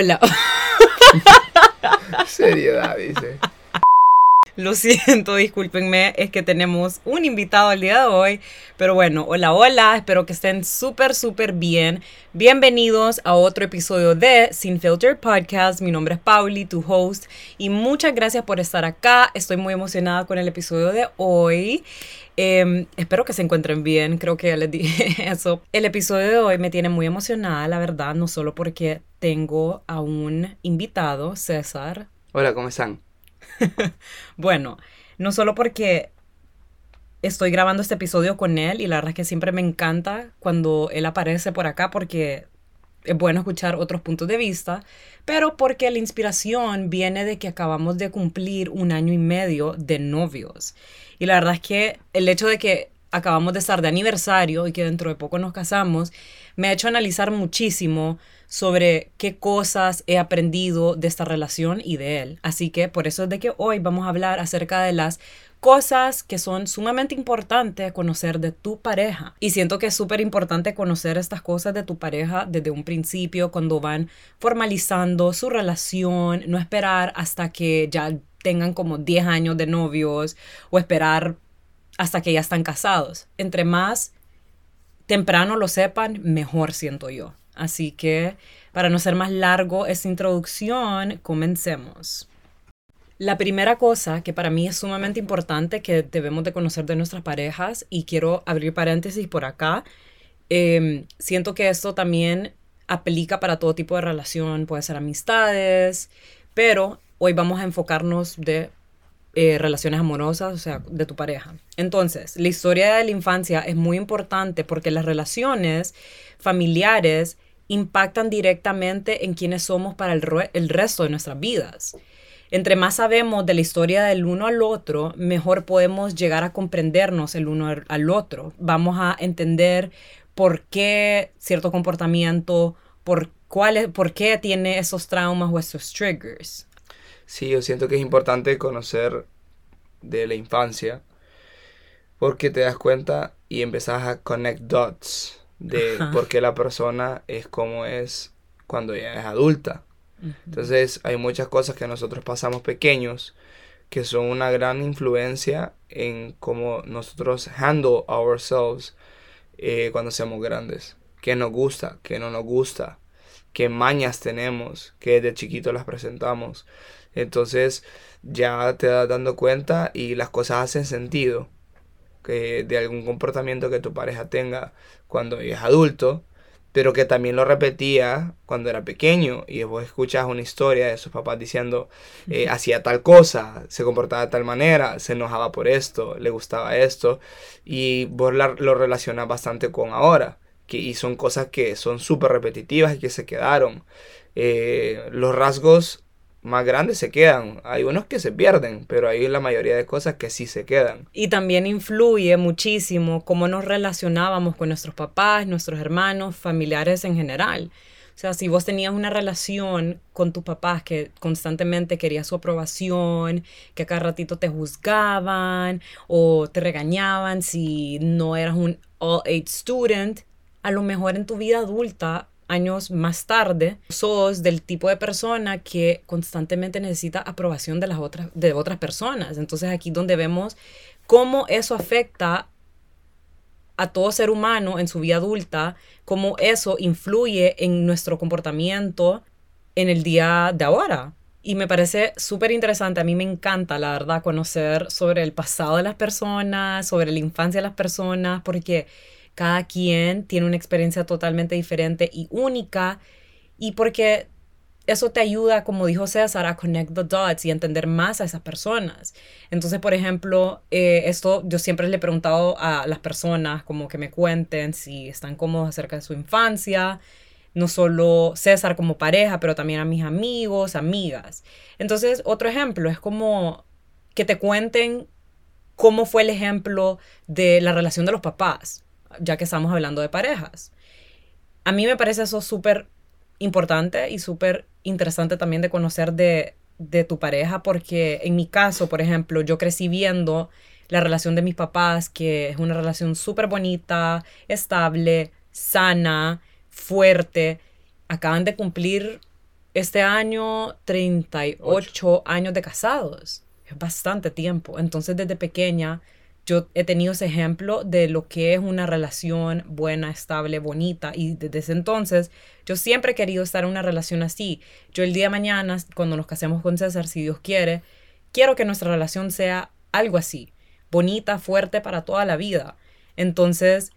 Hola. Seriedad, dice. Lo siento, discúlpenme, es que tenemos un invitado el día de hoy. Pero bueno, hola, hola, espero que estén súper, súper bien. Bienvenidos a otro episodio de Sin Filter Podcast. Mi nombre es Pauli, tu host, y muchas gracias por estar acá. Estoy muy emocionada con el episodio de hoy. Em, espero que se encuentren bien, creo que ya les dije eso. El episodio de hoy me tiene muy emocionada, la verdad, no solo porque tengo a un invitado, César. Hola, ¿cómo están? bueno, no solo porque estoy grabando este episodio con él y la verdad es que siempre me encanta cuando él aparece por acá porque es bueno escuchar otros puntos de vista, pero porque la inspiración viene de que acabamos de cumplir un año y medio de novios. Y la verdad es que el hecho de que acabamos de estar de aniversario y que dentro de poco nos casamos, me ha hecho analizar muchísimo sobre qué cosas he aprendido de esta relación y de él. Así que por eso es de que hoy vamos a hablar acerca de las cosas que son sumamente importantes conocer de tu pareja. Y siento que es súper importante conocer estas cosas de tu pareja desde un principio, cuando van formalizando su relación, no esperar hasta que ya tengan como 10 años de novios o esperar hasta que ya están casados. Entre más temprano lo sepan, mejor siento yo. Así que, para no ser más largo esta introducción, comencemos. La primera cosa que para mí es sumamente importante que debemos de conocer de nuestras parejas, y quiero abrir paréntesis por acá, em, siento que esto también aplica para todo tipo de relación, puede ser amistades, pero hoy vamos a enfocarnos de eh, relaciones amorosas, o sea, de tu pareja. Entonces, la historia de la infancia es muy importante porque las relaciones familiares impactan directamente en quiénes somos para el, el resto de nuestras vidas. Entre más sabemos de la historia del uno al otro, mejor podemos llegar a comprendernos el uno al otro. Vamos a entender por qué cierto comportamiento, por, cuál por qué tiene esos traumas o esos triggers. Sí, yo siento que es importante conocer de la infancia porque te das cuenta y empezás a connect dots de por qué la persona es como es cuando ya es adulta. Entonces hay muchas cosas que nosotros pasamos pequeños que son una gran influencia en cómo nosotros handle ourselves eh, cuando seamos grandes. ¿Qué nos gusta? ¿Qué no nos gusta? ¿Qué mañas tenemos? ¿Qué de chiquito las presentamos? Entonces ya te das dando cuenta y las cosas hacen sentido. Que de algún comportamiento que tu pareja tenga cuando es adulto, pero que también lo repetía cuando era pequeño y vos escuchas una historia de sus papás diciendo eh, hacía tal cosa, se comportaba de tal manera, se enojaba por esto, le gustaba esto y vos lo relacionas bastante con ahora que, y son cosas que son súper repetitivas y que se quedaron. Eh, los rasgos más grandes se quedan. Hay unos que se pierden, pero hay la mayoría de cosas que sí se quedan. Y también influye muchísimo cómo nos relacionábamos con nuestros papás, nuestros hermanos, familiares en general. O sea, si vos tenías una relación con tus papás que constantemente querías su aprobación, que cada ratito te juzgaban o te regañaban si no eras un all-age student, a lo mejor en tu vida adulta años más tarde, sos del tipo de persona que constantemente necesita aprobación de las otras, de otras personas. Entonces aquí donde vemos cómo eso afecta a todo ser humano en su vida adulta, cómo eso influye en nuestro comportamiento en el día de ahora. Y me parece súper interesante, a mí me encanta, la verdad, conocer sobre el pasado de las personas, sobre la infancia de las personas, porque cada quien tiene una experiencia totalmente diferente y única y porque eso te ayuda, como dijo César, a connect the dots y entender más a esas personas. Entonces, por ejemplo, eh, esto yo siempre le he preguntado a las personas como que me cuenten si están cómodos acerca de su infancia, no solo César como pareja, pero también a mis amigos, amigas. Entonces, otro ejemplo es como que te cuenten cómo fue el ejemplo de la relación de los papás ya que estamos hablando de parejas. A mí me parece eso súper importante y súper interesante también de conocer de, de tu pareja, porque en mi caso, por ejemplo, yo crecí viendo la relación de mis papás, que es una relación súper bonita, estable, sana, fuerte. Acaban de cumplir este año 38 años de casados. Es bastante tiempo. Entonces desde pequeña yo he tenido ese ejemplo de lo que es una relación buena, estable, bonita. Y desde entonces yo siempre he querido estar en una relación así. Yo el día de mañana, cuando nos casemos con César, si Dios quiere, quiero que nuestra relación sea algo así. Bonita, fuerte para toda la vida. Entonces,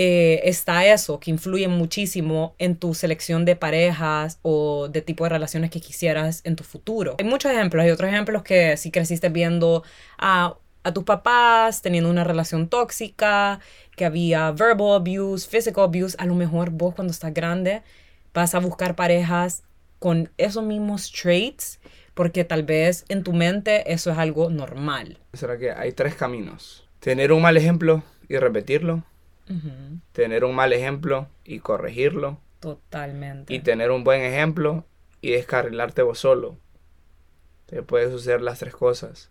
eh, está eso, que influye muchísimo en tu selección de parejas o de tipo de relaciones que quisieras en tu futuro. Hay muchos ejemplos, hay otros ejemplos que si creciste viendo a, a tus papás teniendo una relación tóxica, que había verbal abuse, physical abuse, a lo mejor vos cuando estás grande vas a buscar parejas con esos mismos traits porque tal vez en tu mente eso es algo normal. ¿Será que hay tres caminos? Tener un mal ejemplo y repetirlo tener un mal ejemplo y corregirlo. Totalmente. Y tener un buen ejemplo y descarrilarte vos solo. Te puede suceder las tres cosas.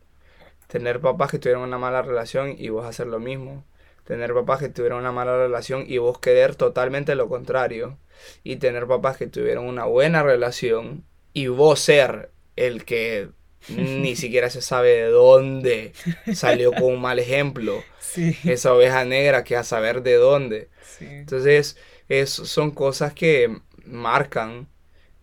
Tener papás que tuvieron una mala relación y vos hacer lo mismo. Tener papás que tuvieron una mala relación y vos querer totalmente lo contrario. Y tener papás que tuvieron una buena relación y vos ser el que ni siquiera se sabe de dónde salió con un mal ejemplo. Esa oveja negra que a saber de dónde. Entonces, es, son cosas que marcan,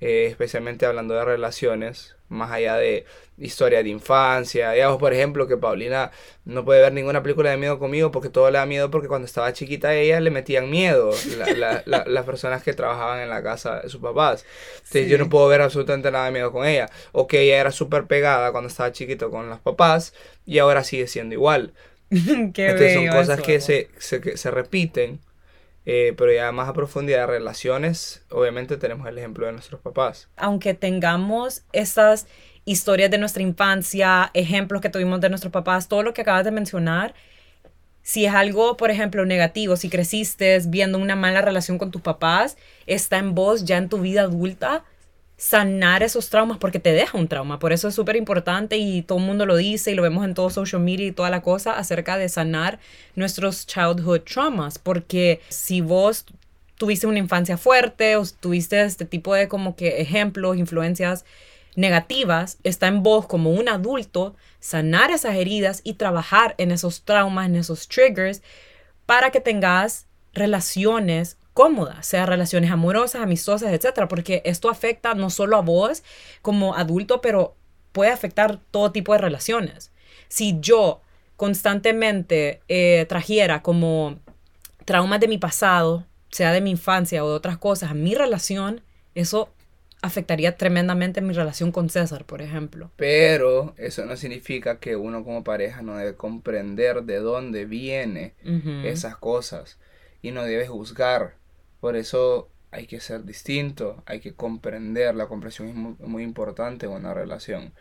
eh, especialmente hablando de relaciones, más allá de historia de infancia. Digamos, por ejemplo, que Paulina no puede ver ninguna película de miedo conmigo porque todo le da miedo porque cuando estaba chiquita a ella le metían miedo las personas que trabajaban en la casa de sus papás. Entonces yo no puedo ver absolutamente nada de miedo con ella. O que ella era súper pegada cuando estaba chiquito con los papás y ahora sigue siendo igual. Entonces son cosas que se, se, se repiten. Eh, pero ya más a profundidad de relaciones, obviamente tenemos el ejemplo de nuestros papás. Aunque tengamos estas historias de nuestra infancia, ejemplos que tuvimos de nuestros papás, todo lo que acabas de mencionar, si es algo, por ejemplo, negativo, si creciste viendo una mala relación con tus papás, está en vos ya en tu vida adulta sanar esos traumas porque te deja un trauma. Por eso es súper importante y todo el mundo lo dice y lo vemos en todo social media y toda la cosa acerca de sanar nuestros childhood traumas. Porque si vos tuviste una infancia fuerte o tuviste este tipo de como que ejemplos, influencias negativas, está en vos como un adulto sanar esas heridas y trabajar en esos traumas, en esos triggers, para que tengas relaciones cómodas, sea relaciones amorosas, amistosas, etcétera, porque esto afecta no solo a vos como adulto, pero puede afectar todo tipo de relaciones. Si yo constantemente eh, trajera como traumas de mi pasado, sea de mi infancia o de otras cosas, a mi relación, eso afectaría tremendamente mi relación con César, por ejemplo. Pero eso no significa que uno como pareja no debe comprender de dónde viene esas cosas y no debe juzgar. Por eso hay que ser distinto, hay que comprender, la comprensión es muy, importante en una relación.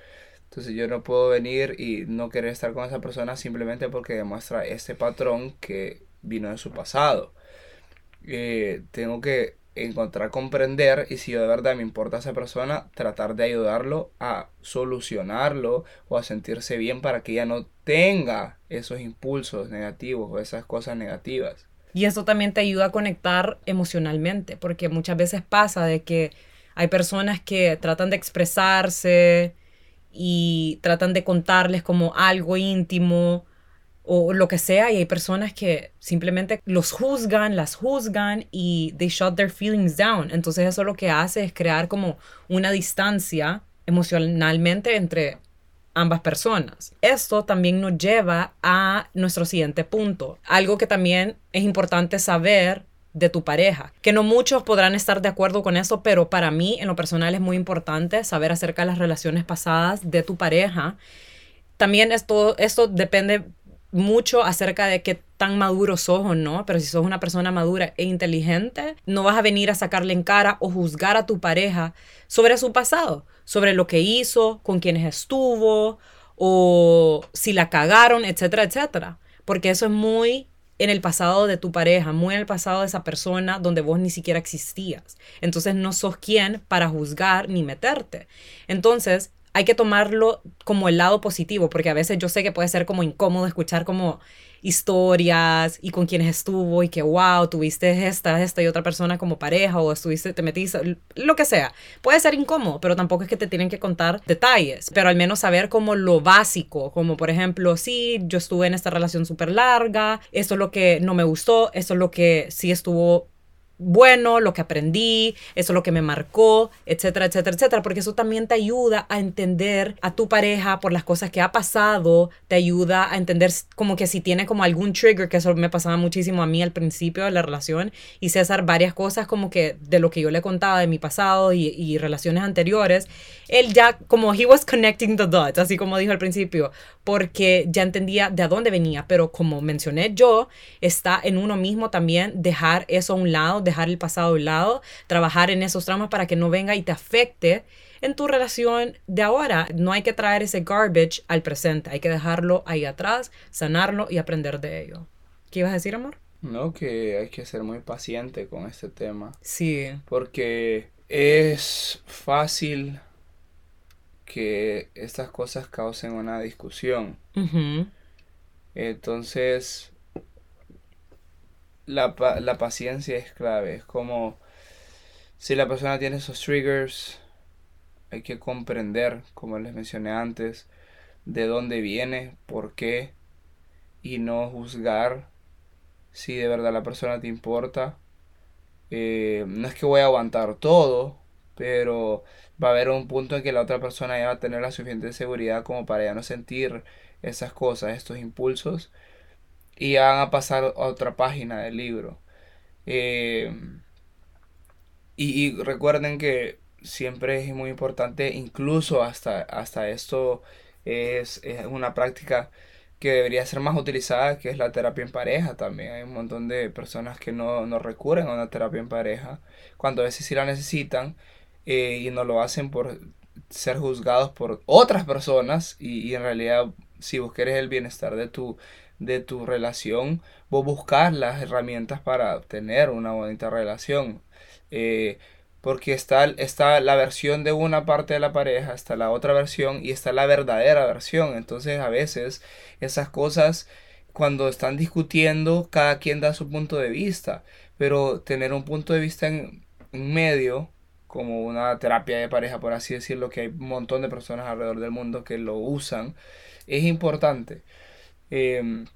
Entonces yo no puedo venir y no querer estar con esa persona simplemente porque demuestra este patrón que vino de su pasado. Eh, tengo que encontrar comprender y si yo de verdad me importa a esa persona, tratar de ayudarlo a solucionarlo o a sentirse bien para que ella no tenga esos impulsos negativos o esas cosas negativas. Y eso también te ayuda a conectar emocionalmente, porque muchas veces pasa de que hay personas que tratan de expresarse y tratan de contarles como algo íntimo o lo que sea y hay personas que simplemente los juzgan, las juzgan y they shut their feelings down. Entonces eso lo que hace es crear como una distancia emocionalmente entre ambas personas. Esto también nos lleva a nuestro siguiente punto, algo que también es importante saber de tu pareja, que no muchos podrán estar de acuerdo con eso, pero para mí en lo personal es muy importante saber acerca de las relaciones pasadas de tu pareja. También esto, esto depende mucho acerca de qué tan maduro sos o no, pero si sos una persona madura e inteligente, no vas a venir a sacarle en cara o juzgar a tu pareja sobre su pasado, sobre lo que hizo, con quienes estuvo o si la cagaron, etcétera, etcétera, porque eso es muy en el pasado de tu pareja, muy en el pasado de esa persona donde vos ni siquiera existías. Entonces no sos quien para juzgar ni meterte. Entonces, hay que tomarlo como el lado positivo, porque a veces yo sé que puede ser como incómodo escuchar como historias y con quienes estuvo y que wow, tuviste esta, esta y otra persona como pareja o estuviste, te metiste, lo que sea. Puede ser incómodo, pero tampoco es que te tienen que contar detalles, pero al menos saber como lo básico, como por ejemplo, sí, yo estuve en esta relación súper larga, esto es lo que no me gustó, esto es lo que sí estuvo bueno, lo que aprendí, eso es lo que me marcó, etcétera, etcétera, etcétera, porque eso también te ayuda a entender a tu pareja por las cosas que ha pasado, te ayuda a entender como que si tiene como algún trigger, que eso me pasaba muchísimo a mí al principio de la relación, y César varias cosas como que de lo que yo le contaba de mi pasado y, y relaciones anteriores, él ya como he was connecting the dots, así como dijo al principio, porque ya entendía de dónde venía, pero como mencioné yo, está en uno mismo también dejar eso a un lado, dejar el pasado a un lado, trabajar en esos traumas para que no venga y te afecte en tu relación de ahora. No hay que traer ese garbage al presente, hay que dejarlo ahí atrás, sanarlo y aprender de ello. ¿Qué ibas a decir, amor? No, que hay que ser muy paciente con este tema. Sí. Porque es fácil que estas cosas causen una discusión. Entonces, la, la paciencia es clave. Es como si la persona tiene esos triggers, hay que comprender, como les mencioné antes, de dónde viene, por qué, y no juzgar si de verdad la persona te importa. Eh, no es que voy a aguantar todo, pero va a haber un punto en que la otra persona ya va a tener la suficiente seguridad como para ya no sentir esas cosas, estos impulsos, y ya van a pasar a otra página del libro. Eh, y, recuerden que siempre es muy importante, incluso hasta, hasta esto es, una práctica que debería ser más utilizada, que es la terapia en pareja también. Hay un montón de personas que no, no recurren a una terapia en pareja, cuando a veces sí la necesitan, eh, y no lo hacen por ser juzgados por otras personas y, en realidad si vos querés el bienestar de tu, de tu relación, vos buscas las herramientas para tener una bonita relación. Eh, porque está, está la versión de una parte de la pareja, está la otra versión y está la verdadera versión. Entonces a veces esas cosas cuando están discutiendo, cada quien da su punto de vista, pero tener un punto de vista en, en medio como una terapia de pareja, por así decirlo, que hay un montón de personas alrededor del mundo que lo usan, es importante. Em,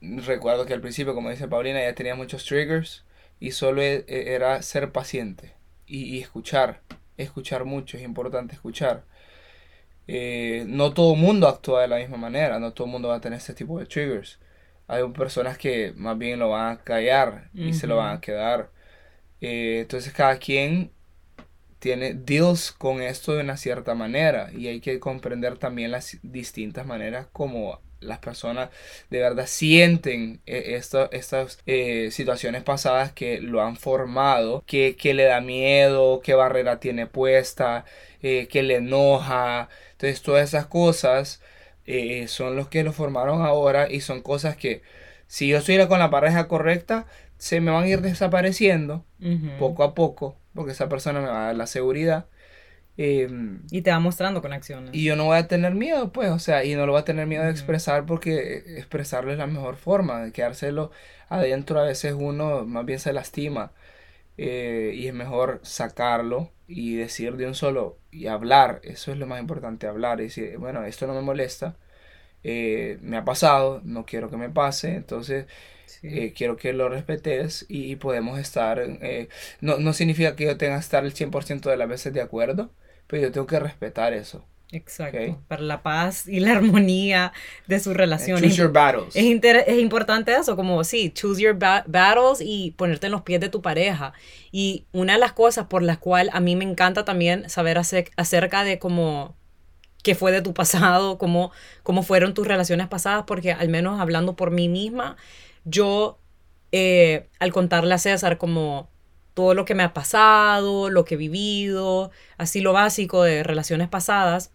recuerdo que al principio, como dice Paulina, ya tenía muchos triggers y solo e, e, era ser paciente y, escuchar, escuchar mucho, es importante escuchar. Eh, no todo el mundo actúa de la misma manera, no todo el mundo va a tener este tipo de triggers. Hay personas que más bien lo van a callar y se lo van a quedar. Eh, entonces cada quien tiene deals con esto de una cierta manera y hay que comprender también las distintas maneras como las personas de verdad sienten eh, estas eh, situaciones pasadas que lo han formado, que, le da miedo, qué barrera tiene puesta, que le enoja. Entonces todas esas cosas son los que lo formaron ahora y son cosas que si yo estuviera con la pareja correcta, se me van a ir desapareciendo poco a poco, porque esa persona me va a dar la seguridad. Em, y te va mostrando con acciones. Y yo no voy a tener miedo, pues, o sea, y no lo voy a tener miedo de expresar porque expresarlo es la mejor forma, de quedárselo adentro a veces uno más bien se lastima. Eh, y es mejor sacarlo y decir de un solo y hablar, eso es lo más importante, hablar y decir, bueno, esto no me molesta, eh, me ha pasado, no quiero que me pase, entonces eh, quiero que lo respetes y, podemos estar, eh, no, no significa que yo tenga que estar el 100% de las veces de acuerdo, pero yo tengo que respetar eso. Exacto, para la paz y la armonía de su relación. Choose your battles. Es, es, importante eso, como sí, choose your battles y ponerte en los pies de tu pareja. Y una de las cosas por las cuales a mí me encanta también saber acerca de cómo qué fue de tu pasado, cómo, cómo fueron tus relaciones pasadas, porque al menos hablando por mí misma, yo eh, al contarle a César como todo lo que me ha pasado, lo que he vivido, así lo básico de relaciones pasadas,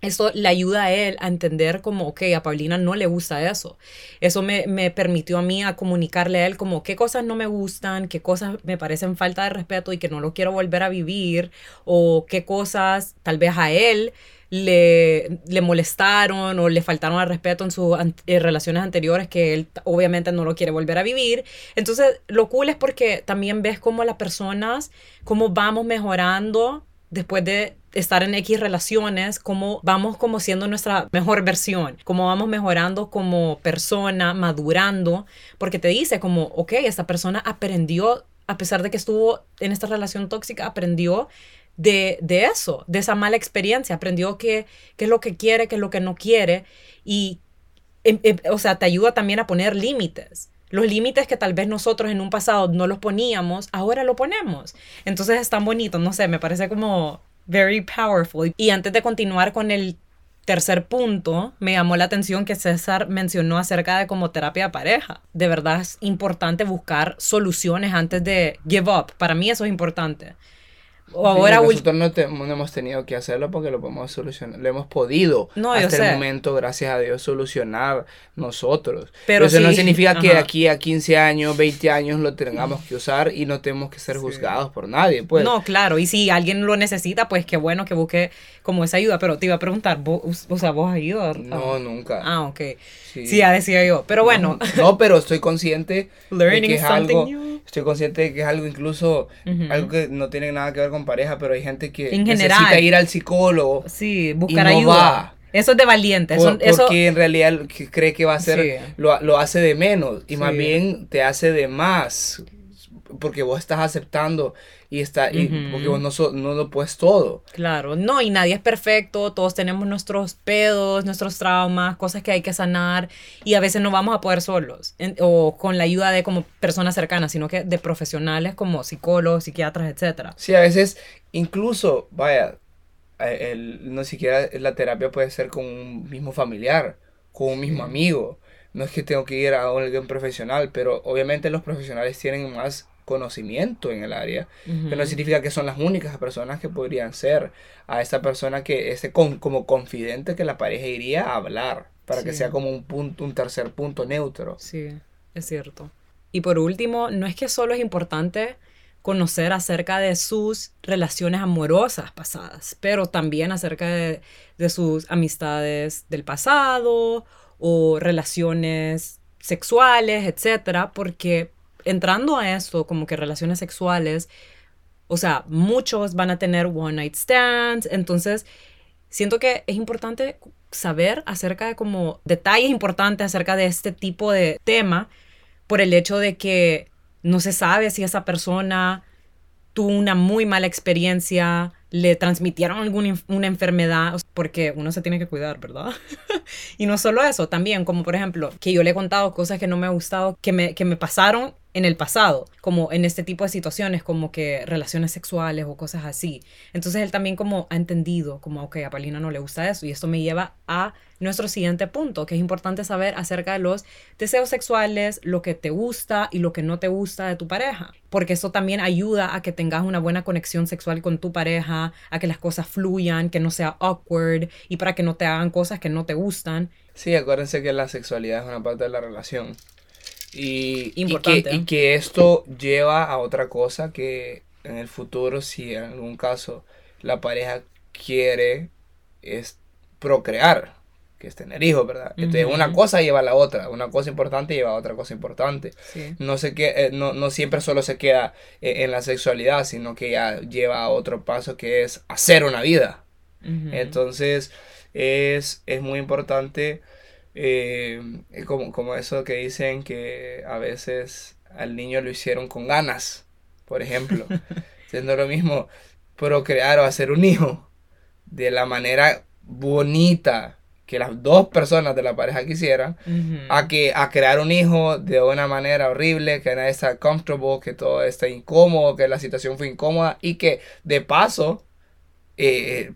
esto le ayuda a él a entender como, ok, a Paulina no le gusta eso. Eso me, me, permitió a mí a comunicarle a él como qué cosas no me gustan, qué cosas me parecen falta de respeto y que no lo quiero volver a vivir, o qué cosas tal vez a él le, le molestaron o le faltaron al respeto en sus relaciones anteriores que él obviamente no lo quiere volver a vivir. Entonces, lo cool es porque también ves cómo las personas, cómo vamos mejorando después de estar en X relaciones, cómo vamos como siendo nuestra mejor versión, cómo vamos mejorando como persona, madurando, porque te dice como, ok, esta persona aprendió, a pesar de que estuvo en esta relación tóxica, aprendió de, de eso, de esa mala experiencia, aprendió qué, es lo que quiere, qué es lo que no quiere, y, em, o sea, te ayuda también a poner límites. Los límites que tal vez nosotros en un pasado no los poníamos, ahora lo ponemos. Entonces es tan bonito, no sé, me parece como very powerful. Y antes de continuar con el tercer punto, me llamó la atención que César mencionó acerca de como terapia pareja. De verdad es importante buscar soluciones antes de give up. Para mí eso es importante. O ahora nosotros no, hemos tenido que hacerlo porque lo podemos solucionar, lo hemos podido no, hasta el momento, gracias a Dios, solucionar nosotros. Pero, eso no significa que aquí a 15 años, 20 años lo tengamos que usar y no tenemos que ser juzgados por nadie. Pues. No, claro, y si alguien lo necesita, pues qué bueno que busque como esa ayuda. Pero te iba a preguntar, ¿vos, o sea, ¿vos has ido? No, nunca. Ah, ok. Sí, ya decía yo. Pero bueno. No, pero estoy consciente de que es algo. Estoy consciente de que es algo incluso, algo que no tiene nada que ver con pareja, pero hay gente que necesita ir al psicólogo. Sí, buscar ayuda. Eso es de valiente. Eso, porque en realidad cree que va a ser, lo, lo, hace de menos y más bien te hace de más porque vos estás aceptando y está y porque vos no, no lo puedes todo. Claro, no, y nadie es perfecto, todos tenemos nuestros pedos, nuestros traumas, cosas que hay que sanar y a veces no vamos a poder solos o con la ayuda de como personas cercanas, sino que de profesionales como psicólogos, psiquiatras, etcétera. Sí, a veces incluso, vaya, eh, el, no siquiera la terapia puede ser con un mismo familiar, con un mismo amigo. No es que tengo que ir a alguien profesional, pero obviamente los profesionales tienen más conocimiento en el área, pero no significa que son las únicas personas que podrían ser a esta persona que ese con, como confidente que la pareja iría a hablar para que sea como un punto un tercer punto neutro. Sí, es cierto. Y por último, no es que solo es importante conocer acerca de sus relaciones amorosas pasadas, pero también acerca de, de sus amistades del pasado o relaciones sexuales, etcétera, porque entrando a esto, como que relaciones sexuales, o sea, muchos van a tener one night stands, entonces siento que es importante saber acerca de como detalles importantes acerca de este tipo de tema por el hecho de que no se sabe si esa persona tuvo una muy mala experiencia, le transmitieron alguna una enfermedad, porque uno se tiene que cuidar, ¿verdad? y no solo eso, también como por ejemplo, que yo le he contado cosas que no me ha gustado, que me, que me pasaron en el pasado, como en este tipo de situaciones, como que relaciones sexuales o cosas así. Entonces él también como ha entendido, como, ok, a Paulina no le gusta eso. Y esto me lleva a nuestro siguiente punto, que es importante saber acerca de los deseos sexuales, lo que te gusta y lo que no te gusta de tu pareja. Porque eso también ayuda a que tengas una buena conexión sexual con tu pareja, a que las cosas fluyan, que no sea awkward y para que no te hagan cosas que no te gustan. Sí, acuérdense que la sexualidad es una parte de la relación. Y, y, que, esto lleva a otra cosa que en el futuro, si en algún caso la pareja quiere es procrear, que es tener hijos, ¿verdad? Entonces una cosa lleva a la otra, una cosa importante lleva a otra cosa importante. No, sé qué, eh, no, no, siempre solo se queda eh, en la sexualidad, sino que ya lleva a otro paso que es hacer una vida. Entonces es, es muy importante eh, como, como eso que dicen que a veces al niño lo hicieron con ganas, por ejemplo. Siendo lo mismo procrear o hacer un hijo de la manera bonita que las dos personas de la pareja quisieran, a que a crear un hijo de una manera horrible, que nadie está comfortable, que todo está incómodo, que la situación fue incómoda y que de paso eh,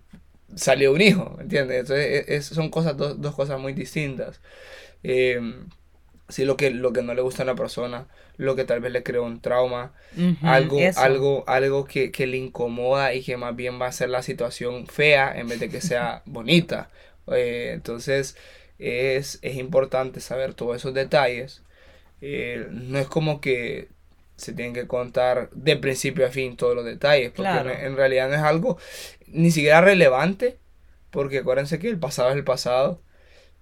salió un hijo, ¿entiendes? Entonces, e, son cosas, dos, cosas muy distintas. Em, Sí, lo que, lo que no le gusta a una persona, lo que tal vez le creó un trauma, algo, algo, algo que, que, le incomoda y que más bien va a hacer la situación fea en vez de que sea bonita. Eh, entonces, es, es, importante saber todos esos detalles. Eh, no es como que se tienen que contar de principio a fin todos los detalles, porque en, realidad no es algo ni siquiera relevante, porque acuérdense que el pasado es el pasado,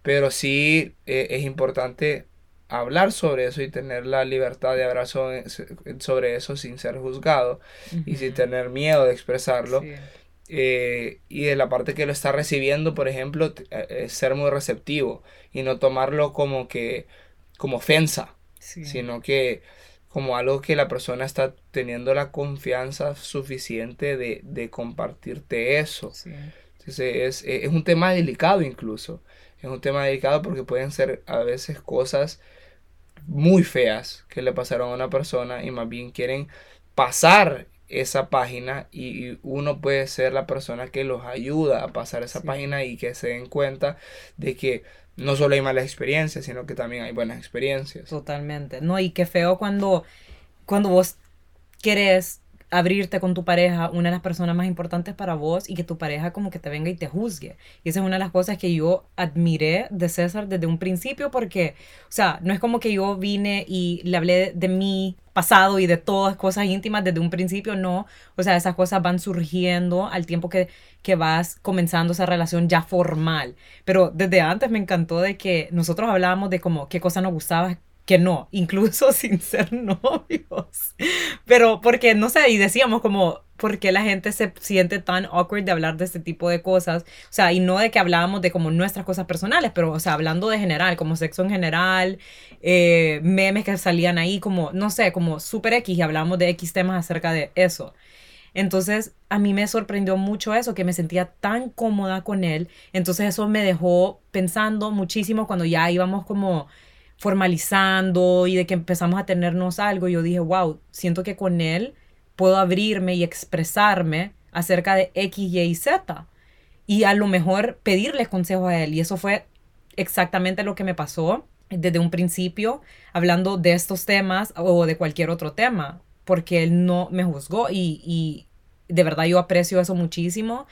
pero sí eh, es importante hablar sobre eso y tener la libertad de hablar sobre, eso sin ser juzgado y sin tener miedo de expresarlo. Eh, y de la parte que lo está recibiendo, por ejemplo, eh, ser muy receptivo y no tomarlo como que como ofensa, sino que como algo que la persona está teniendo la confianza suficiente de, compartirte eso. Entonces es, un tema delicado incluso. Es un tema delicado porque pueden ser a veces cosas muy feas que le pasaron a una persona y más bien quieren pasar esa página y uno puede ser la persona que los ayuda a pasar esa página y que se den cuenta de que no solo hay malas experiencias, sino que también hay buenas experiencias. Totalmente. No, y qué feo cuando, cuando vos querés abrirte con tu pareja, una de las personas más importantes para vos, y que tu pareja como que te venga y te juzgue. Y esa es una de las cosas que yo admiré de César desde un principio, porque, o sea, no es como que yo vine y le hablé de mi pasado y de todas cosas íntimas desde un principio, no. O sea, esas cosas van surgiendo al tiempo que, que vas comenzando esa relación ya formal. Pero desde antes me encantó de que nosotros hablábamos de como qué cosa nos gustaba, que no, incluso sin ser novios. Pero porque, no sé, y decíamos como, ¿por qué la gente se siente tan awkward de hablar de este tipo de cosas? O sea, y no de que hablábamos de como nuestras cosas personales, pero, o sea, hablando de general, como sexo en general, eh, memes que salían ahí, como, no sé, como super X y hablábamos de X temas acerca de eso. Entonces, a mí me sorprendió mucho eso, que me sentía tan cómoda con él. Entonces, eso me dejó pensando muchísimo cuando ya íbamos como formalizando y de que empezamos a tenernos algo, yo dije, wow, siento que con él puedo abrirme y expresarme acerca de X, Y y Z. Y a lo mejor pedirles consejo a él. Y eso fue exactamente lo que me pasó desde un principio, hablando de estos temas o de cualquier otro tema, porque él no me juzgó y, y de verdad yo aprecio eso muchísimo.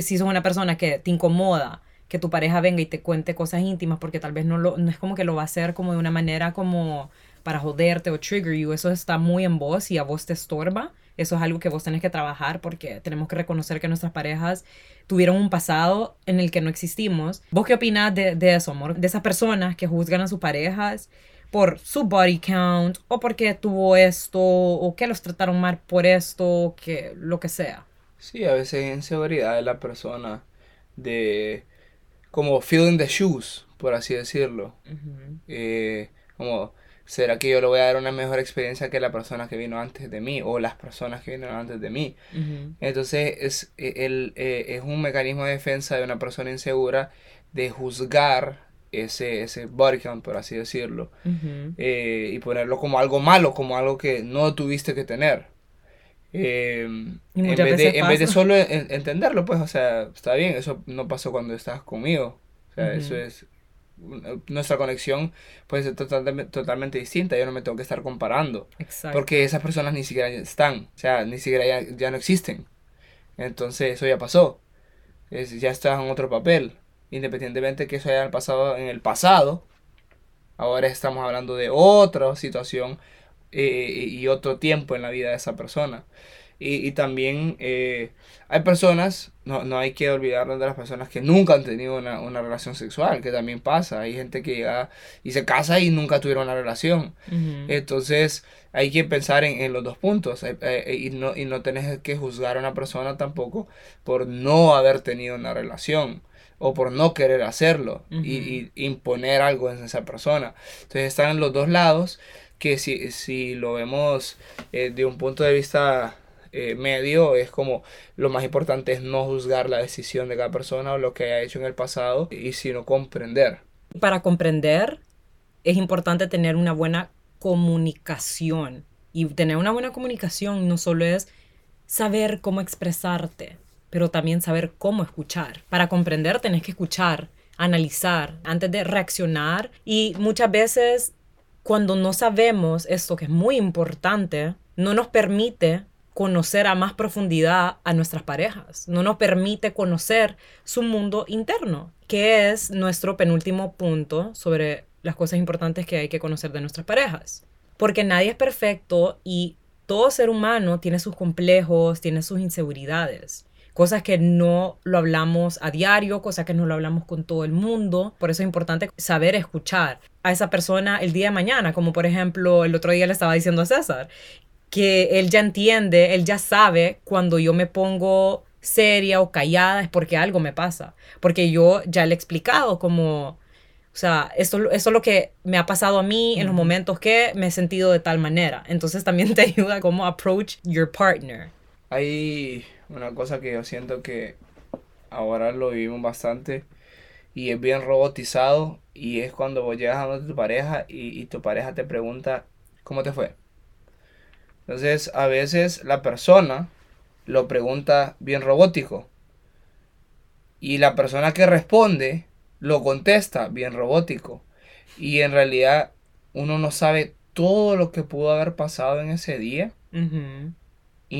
Si sos una persona que te incomoda, que tu pareja venga y te cuente cosas íntimas porque tal vez no, lo, no es como que lo va a hacer como de una manera como para joderte o trigger you. Eso está muy en vos y a vos te estorba. Eso es algo que vos tenés que trabajar porque tenemos que reconocer que nuestras parejas tuvieron un pasado en el que no existimos. ¿Vos qué opinas de, de eso, amor? De esas personas que juzgan a sus parejas por su body count o porque tuvo esto o que los trataron mal por esto, que lo que sea. Sí, a veces inseguridad de la persona de como feeling the shoes, por así decirlo. Eh, como, ¿será que yo le voy a dar una mejor experiencia que la persona que vino antes de mí o las personas que vinieron antes de mí? Entonces es, e, el, eh, es un mecanismo de defensa de una persona insegura de juzgar ese, ese body count, por así decirlo, eh, y ponerlo como algo malo, como algo que no tuviste que tener. Em, en, vez de, en, vez de, solo entenderlo, pues, o sea, está bien, eso no pasó cuando estabas conmigo. O sea, eso es. Nuestra conexión puede ser totalmente, totalmente distinta. Yo no me tengo que estar comparando. Porque esas personas ni siquiera están. O sea, ni siquiera ya, ya no existen. Entonces, eso ya pasó. Es, ya estás en otro papel. Independientemente que eso haya pasado en el pasado. Ahora estamos hablando de otra situación eh, y otro tiempo en la vida de esa persona. Y, también eh, hay personas, no, no, hay que olvidarnos de las personas que nunca han tenido una, una, relación sexual, que también pasa. Hay gente que llega y se casa y nunca tuvieron una relación. Entonces hay que pensar en, en los dos puntos eh, y, no, y no tenés que juzgar a una persona tampoco por no haber tenido una relación o por no querer hacerlo y, y, imponer algo en esa persona. Entonces están en los dos lados que si, si lo vemos eh, de un punto de vista eh, medio, es como lo más importante es no juzgar la decisión de cada persona o lo que haya hecho en el pasado, y sino comprender. Para comprender es importante tener una buena comunicación. Y tener una buena comunicación no solo es saber cómo expresarte, pero también saber cómo escuchar. Para comprender tenés que escuchar, analizar antes de reaccionar y muchas veces cuando no sabemos esto que es muy importante, no nos permite conocer a más profundidad a nuestras parejas, no nos permite conocer su mundo interno, que es nuestro penúltimo punto sobre las cosas importantes que hay que conocer de nuestras parejas. Porque nadie es perfecto y todo ser humano tiene sus complejos, tiene sus inseguridades cosas que no lo hablamos a diario, cosas que no lo hablamos con todo el mundo. Por eso es importante saber escuchar a esa persona el día de mañana, como por ejemplo el otro día le estaba diciendo a César, que él ya entiende, él ya sabe cuando yo me pongo seria o callada es porque algo me pasa, porque yo ya le he explicado como... O sea, esto, es lo que me ha pasado a mí en los momentos que me he sentido de tal manera. Entonces también te ayuda como approach your partner. Hay una cosa que yo siento que ahora lo vivimos bastante y es bien robotizado y es cuando vos llegas a donde tu pareja y, y tu pareja te pregunta cómo te fue. Entonces a veces la persona lo pregunta bien robótico y la persona que responde lo contesta bien robótico y en realidad uno no sabe todo lo que pudo haber pasado en ese día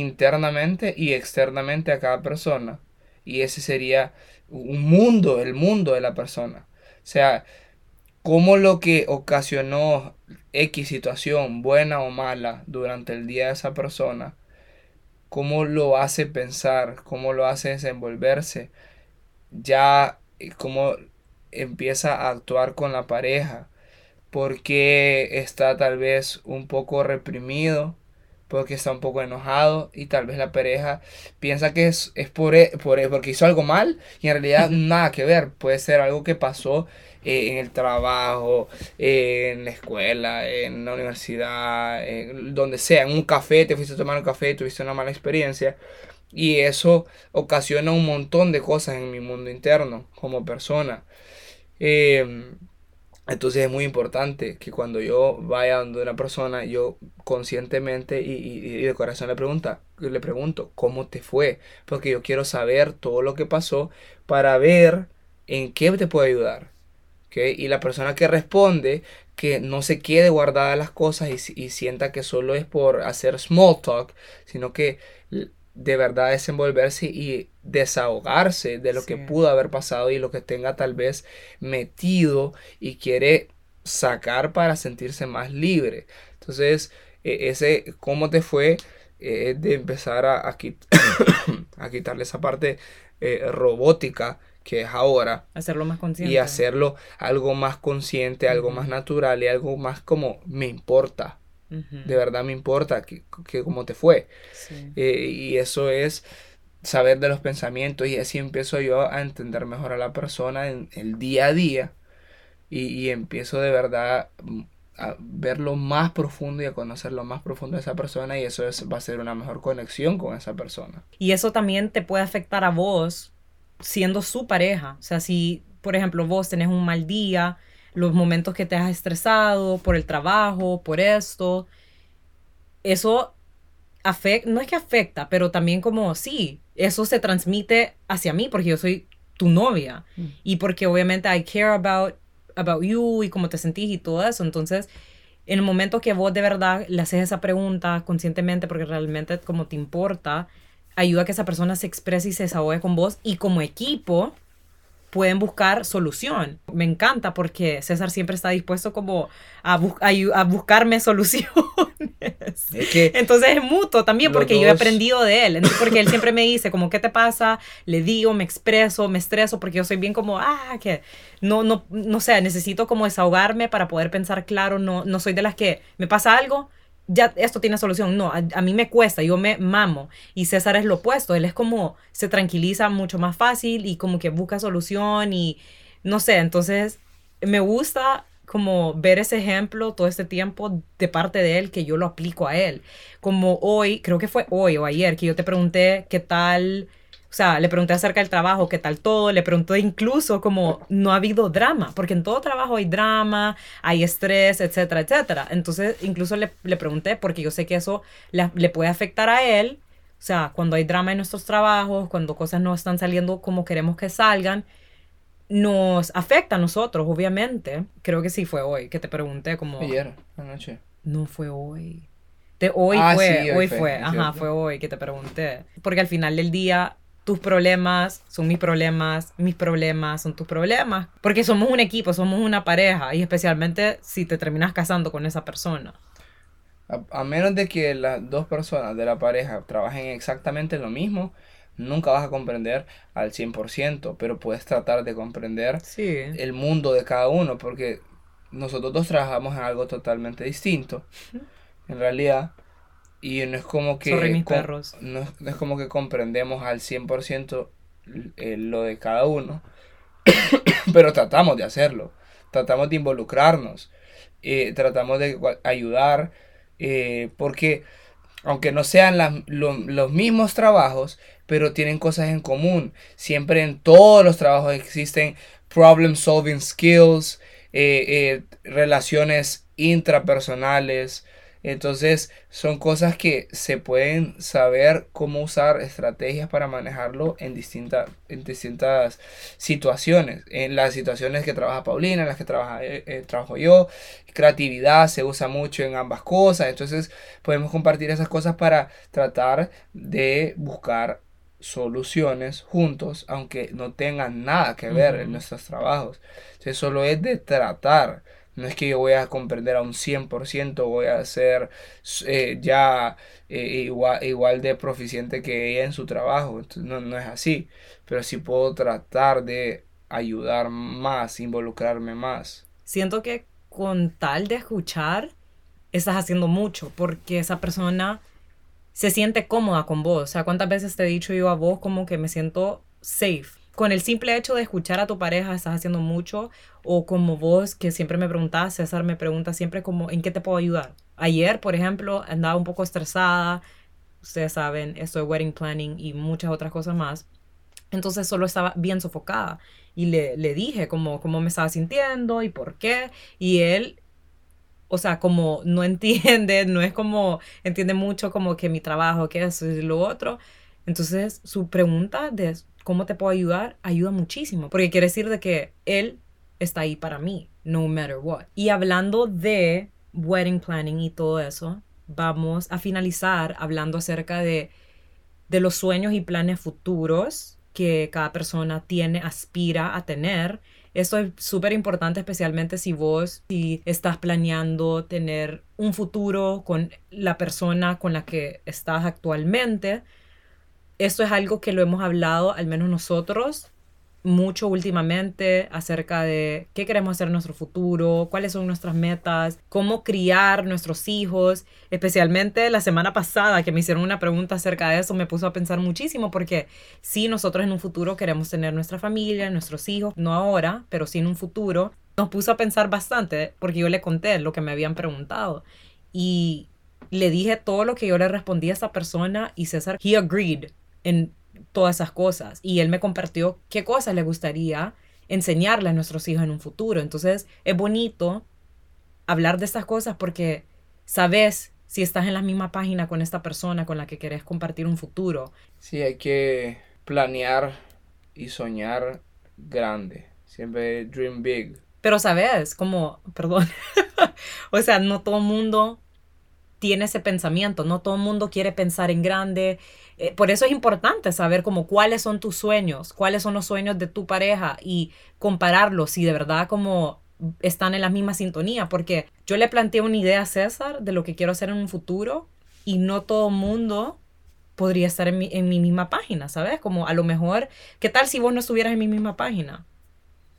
internamente y externamente a cada persona. Y ese sería un mundo, el mundo de la persona. O sea, cómo lo que ocasionó X situación, buena o mala, durante el día de esa persona, cómo lo hace pensar, cómo lo hace desenvolverse, ya eh, cómo empieza a actuar con la pareja, porque está tal vez un poco reprimido, porque está un poco enojado y tal vez la pareja piensa que es, es por, e, por, e, porque hizo algo mal y en realidad nada que ver, puede ser algo que pasó eh, en el trabajo, en la escuela, en la universidad, en donde sea, en un café, te fuiste a tomar un café y tuviste una mala experiencia. Y eso ocasiona un montón de cosas en mi mundo interno como persona. Eh, entonces es muy importante que cuando yo vaya donde una persona, yo conscientemente y, de corazón le, pregunta, le pregunto, ¿cómo te fue? Porque yo quiero saber todo lo que pasó para ver en qué te puedo ayudar. Y la persona que responde, que no se quede guardada las cosas y, y sienta que solo es por hacer small talk, sino que de verdad desenvolverse y desahogarse de lo que pudo haber pasado y lo que tenga tal vez metido y quiere sacar para sentirse más libre. Entonces, e, ese cómo te fue eh, de empezar a, a, quitarle esa parte eh, robótica que es ahora. Hacerlo más consciente. Y hacerlo algo más consciente, algo más natural y algo más como me importa de verdad me importa que, cómo te fue. Eh, y eso es saber de los pensamientos y así empiezo yo a entender mejor a la persona en el día a día y, empiezo de verdad mm, a ver lo más profundo y a conocer lo más profundo de esa persona y eso es, va a ser una mejor conexión con esa persona. Y eso también te puede afectar a vos siendo su pareja. O sea, si, por ejemplo, vos tenés un mal día, los momentos que te has estresado por el trabajo, por esto, eso afecta, no es que afecta, pero también como sí, eso se transmite hacia mí porque yo soy tu novia mm. y porque obviamente I care about, about you y cómo te sentís y todo eso. Entonces, en el momento que vos de verdad le haces esa pregunta conscientemente porque realmente como te importa, ayuda a que esa persona se exprese y se desahogue con vos y como equipo pueden buscar solución. Me encanta porque César siempre está dispuesto como a, a, buscarme soluciones. Entonces es mutuo también porque yo he aprendido de él. porque él siempre me dice como, ¿qué te pasa? Le digo, me expreso, me estreso porque yo soy bien como, ah, que no, no, no sé, necesito como desahogarme para poder pensar claro. No, no soy de las que me pasa algo ya esto tiene solución. No, a, mí me cuesta, yo me mamo. Y César es lo opuesto, él es como, se tranquiliza mucho más fácil y como que busca solución y no sé, entonces me gusta como ver ese ejemplo todo este tiempo de parte de él que yo lo aplico a él. Como hoy, creo que fue hoy o ayer que yo te pregunté qué tal o sea, le pregunté acerca del trabajo, qué tal todo, le pregunté incluso como no ha habido drama, porque en todo trabajo hay drama, hay estrés, etcétera, etcétera. Entonces, incluso le, le pregunté, porque yo sé que eso le, le, puede afectar a él, o sea, cuando hay drama en nuestros trabajos, cuando cosas no están saliendo como queremos que salgan, nos afecta a nosotros, obviamente. Creo que sí fue hoy que te pregunté como... Ayer, anoche. No fue hoy. De hoy Ah, fue, sí, hoy, hoy fue, fue, es ajá, fue hoy que te pregunté. Porque al final del día, tus problemas son mis problemas, mis problemas son tus problemas. Porque somos un equipo, somos una pareja, y especialmente si te terminas casando con esa persona. A, a menos de que las dos personas de la pareja trabajen exactamente lo mismo, nunca vas a comprender al 100%, pero puedes tratar de comprender Sí. el mundo de cada uno, porque nosotros dos trabajamos en algo totalmente distinto, en realidad, y no es como que... Sorry, mis com- perros. No, es- no es como que comprendemos al 100% eh, lo de cada uno, pero tratamos de hacerlo, tratamos de involucrarnos, eh, tratamos de ayudar, eh, porque aunque no sean las- lo- los mismos trabajos, pero tienen cosas en común. Siempre en todos los trabajos existen problem solving skills, eh, relaciones intrapersonales. Entonces son cosas que se pueden saber cómo usar estrategias para manejarlo en, distinta- en distintas situaciones. En las situaciones que trabaja Paulina, en las que trabaja, eh, eh, trabajo yo. Creatividad se usa mucho en ambas cosas. Entonces podemos compartir esas cosas para tratar de buscar soluciones juntos, aunque no tengan nada que ver en nuestros trabajos. Entonces solo es de tratar. No es que yo voy a comprender a un 100%, voy a ser eh, ya eh, igual, igual de proficiente que ella en su trabajo. Entonces, no, no es así. Pero sí puedo tratar de ayudar más, involucrarme más. Siento que con tal de escuchar, estás haciendo mucho, porque esa persona se siente cómoda con vos. O sea, ¿cuántas veces te he dicho yo a vos como que me siento safe? Con el simple hecho de escuchar a tu pareja estás haciendo mucho, o como vos que siempre me preguntás, César me pregunta siempre como, ¿en qué te puedo ayudar? Ayer, por ejemplo, andaba un poco estresada, ustedes saben, esto de wedding planning y muchas otras cosas más. Entonces solo estaba bien sofocada y le, le dije como cómo me estaba sintiendo y por qué. Y él, o sea, como no entiende, no es como, entiende mucho como que mi trabajo, que eso y lo otro. Entonces su pregunta de cómo te puedo ayudar ayuda muchísimo, porque quiere decir de que él está ahí para mí, no matter what. Y hablando de wedding planning y todo eso, vamos a finalizar hablando acerca de, de los sueños y planes futuros que cada persona tiene, aspira a tener. Esto es súper importante, especialmente si vos si estás planeando tener un futuro con la persona con la que estás actualmente. Esto es algo que lo hemos hablado, al menos nosotros, mucho últimamente acerca de qué queremos hacer en nuestro futuro, cuáles son nuestras metas, cómo criar nuestros hijos. Especialmente la semana pasada que me hicieron una pregunta acerca de eso, me puso a pensar muchísimo porque sí, nosotros en un futuro queremos tener nuestra familia, nuestros hijos, no ahora, pero sí en un futuro. Nos puso a pensar bastante porque yo le conté lo que me habían preguntado y le dije todo lo que yo le respondí a esa persona y César, he agreed en todas esas cosas. Y él me compartió qué cosas le gustaría enseñarle a nuestros hijos en un futuro. Entonces es bonito hablar de estas cosas porque sabes si estás en la misma página con esta persona con la que querés compartir un futuro. Sí, hay que planear y soñar grande. Siempre dream big. Pero sabes, como, perdón, o sea, no todo el mundo tiene ese pensamiento, no todo el mundo quiere pensar en grande. Eh, por eso es importante saber como cuáles son tus sueños, cuáles son los sueños de tu pareja y compararlos si de verdad como están en la misma sintonía, porque yo le planteé una idea a César de lo que quiero hacer en un futuro y no todo el mundo podría estar en mi, en mi misma página, ¿sabes? Como a lo mejor, ¿qué tal si vos no estuvieras en mi misma página?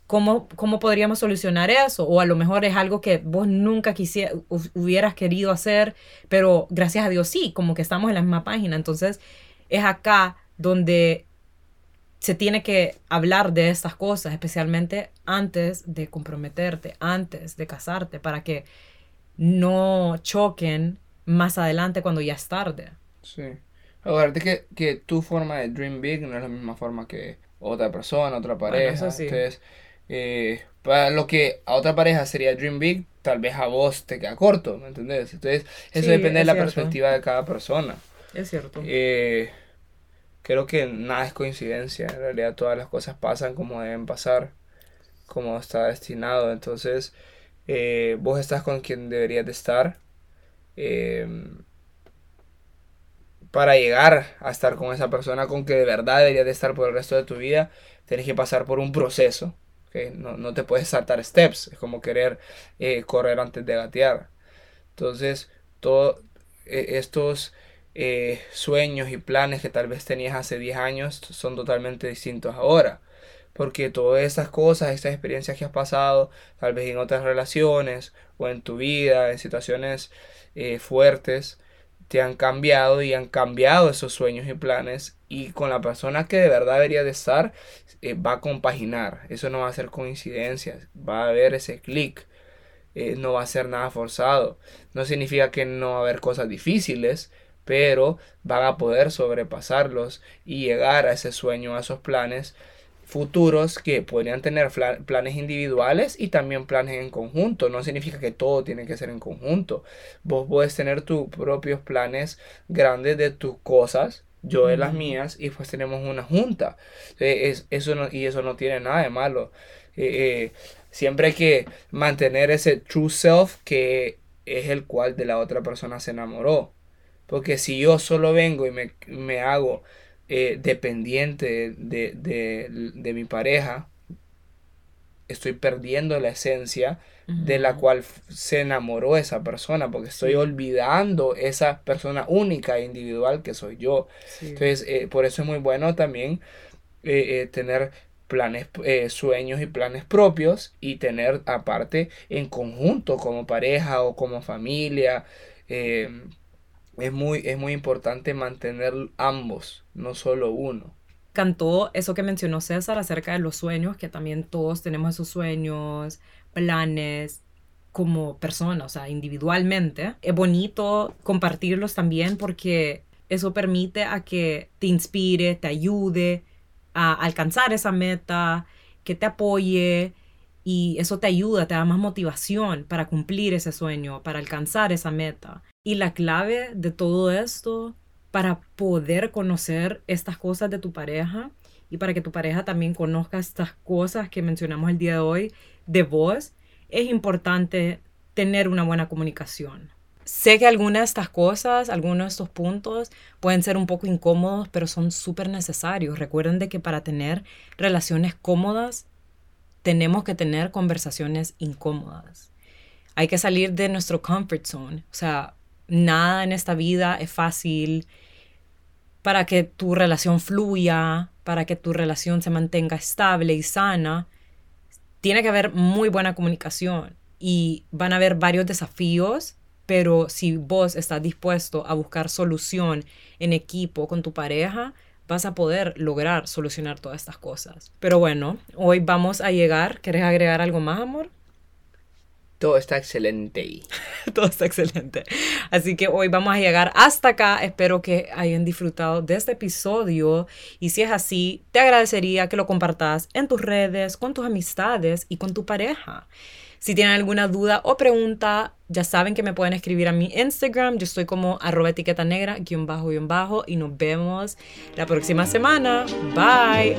¿Cómo, ¿Cómo podríamos solucionar eso? O a lo mejor es algo que vos nunca quisiera, hubieras querido hacer, pero gracias a Dios sí, como que estamos en la misma página. Entonces es acá donde se tiene que hablar de estas cosas, especialmente antes de comprometerte, antes de casarte, para que no choquen más adelante cuando ya es tarde. Sí. Acuérdate que, que tu forma de dream big no es la misma forma que otra persona, otra pareja. eso sí. Entonces, eh, para lo que a otra pareja sería dream big, tal vez a vos te queda corto, ¿me entendés? Entonces, eso Sí, depende de la cierto. perspectiva de cada persona. Es cierto. Eh, creo que nada es coincidencia, en realidad todas las cosas pasan como deben pasar. como está destinado. Entonces, eh, vos estás con quien deberías de estar. Em, para llegar a estar con esa persona con que de verdad deberías de estar por el resto de tu vida, tienes que pasar por un proceso. No, no, te puedes saltar steps. Es como querer eh, correr antes de gatear. Entonces, todos e, estos eh, sueños y planes que tal vez tenías hace 10 años son totalmente distintos ahora. Porque todas esas cosas, estas experiencias que has pasado, tal vez en otras relaciones o en tu vida, en situaciones eh, fuertes, te han cambiado y han cambiado esos sueños y planes y con la persona que de verdad debería de estar eh, va a compaginar. Eso no va a ser coincidencia, va a haber ese clic, eh, no va a ser nada forzado. No significa que no va a haber cosas difíciles, pero van a poder sobrepasarlos y llegar a ese sueño, a esos planes futuros que podrían tener planes individuales y también planes en conjunto. No significa que todo tiene que ser en conjunto. Vos puedes tener tus propios planes grandes de tus cosas, yo de las mías, y pues tenemos una junta. Eh, es, eso no, y eso no tiene nada de malo. Eh, eh, siempre hay que mantener ese true self que es el cual de la otra persona se enamoró. Porque si yo solo vengo y me, me hago eh, dependiente de, mi pareja, estoy perdiendo la esencia de la cual se enamoró esa persona, porque estoy olvidando esa persona única e individual que soy yo. Entonces, eh, por eso es muy bueno también eh, tener planes, sueños y planes propios y tener aparte en conjunto como pareja o como familia es muy, es muy importante mantener ambos, no solo uno. Cantó eso que mencionó César acerca de los sueños, que también todos tenemos esos sueños, planes como personas, o sea, individualmente. Es bonito compartirlos también porque eso permite a que te inspire, te ayude a alcanzar esa meta, que te apoye y eso te ayuda, te da más motivación para cumplir ese sueño, para alcanzar esa meta. Y la clave de todo esto para poder conocer estas cosas de tu pareja y para que tu pareja también conozca estas cosas que mencionamos el día de hoy de vos, es importante tener una buena comunicación. Sé que algunas de estas cosas, algunos de estos puntos pueden ser un poco incómodos, pero son súper necesarios. Recuerden de que para tener relaciones cómodas tenemos que tener conversaciones incómodas. Hay que salir de nuestro comfort zone. O sea, nada en esta vida es fácil. Para que tu relación fluya, para que tu relación se mantenga estable y sana, tiene que haber muy buena comunicación y van a haber varios desafíos, pero si vos estás dispuesto a buscar solución en equipo con tu pareja, vas a poder lograr solucionar todas estas cosas. Pero bueno, hoy vamos a llegar. ¿Quieres agregar algo más, amor? Todo está excelente. Todo está excelente. Así que hoy vamos a llegar hasta acá. Espero que hayan disfrutado de este episodio. Y si es así, te agradecería que lo compartas en tus redes, con tus amistades y con tu pareja. Si tienen alguna duda o pregunta, ya saben que me pueden escribir a mi Instagram. Yo estoy como arroba etiqueta negra, guion bajo, guion bajo. Y nos vemos la próxima semana. Bye.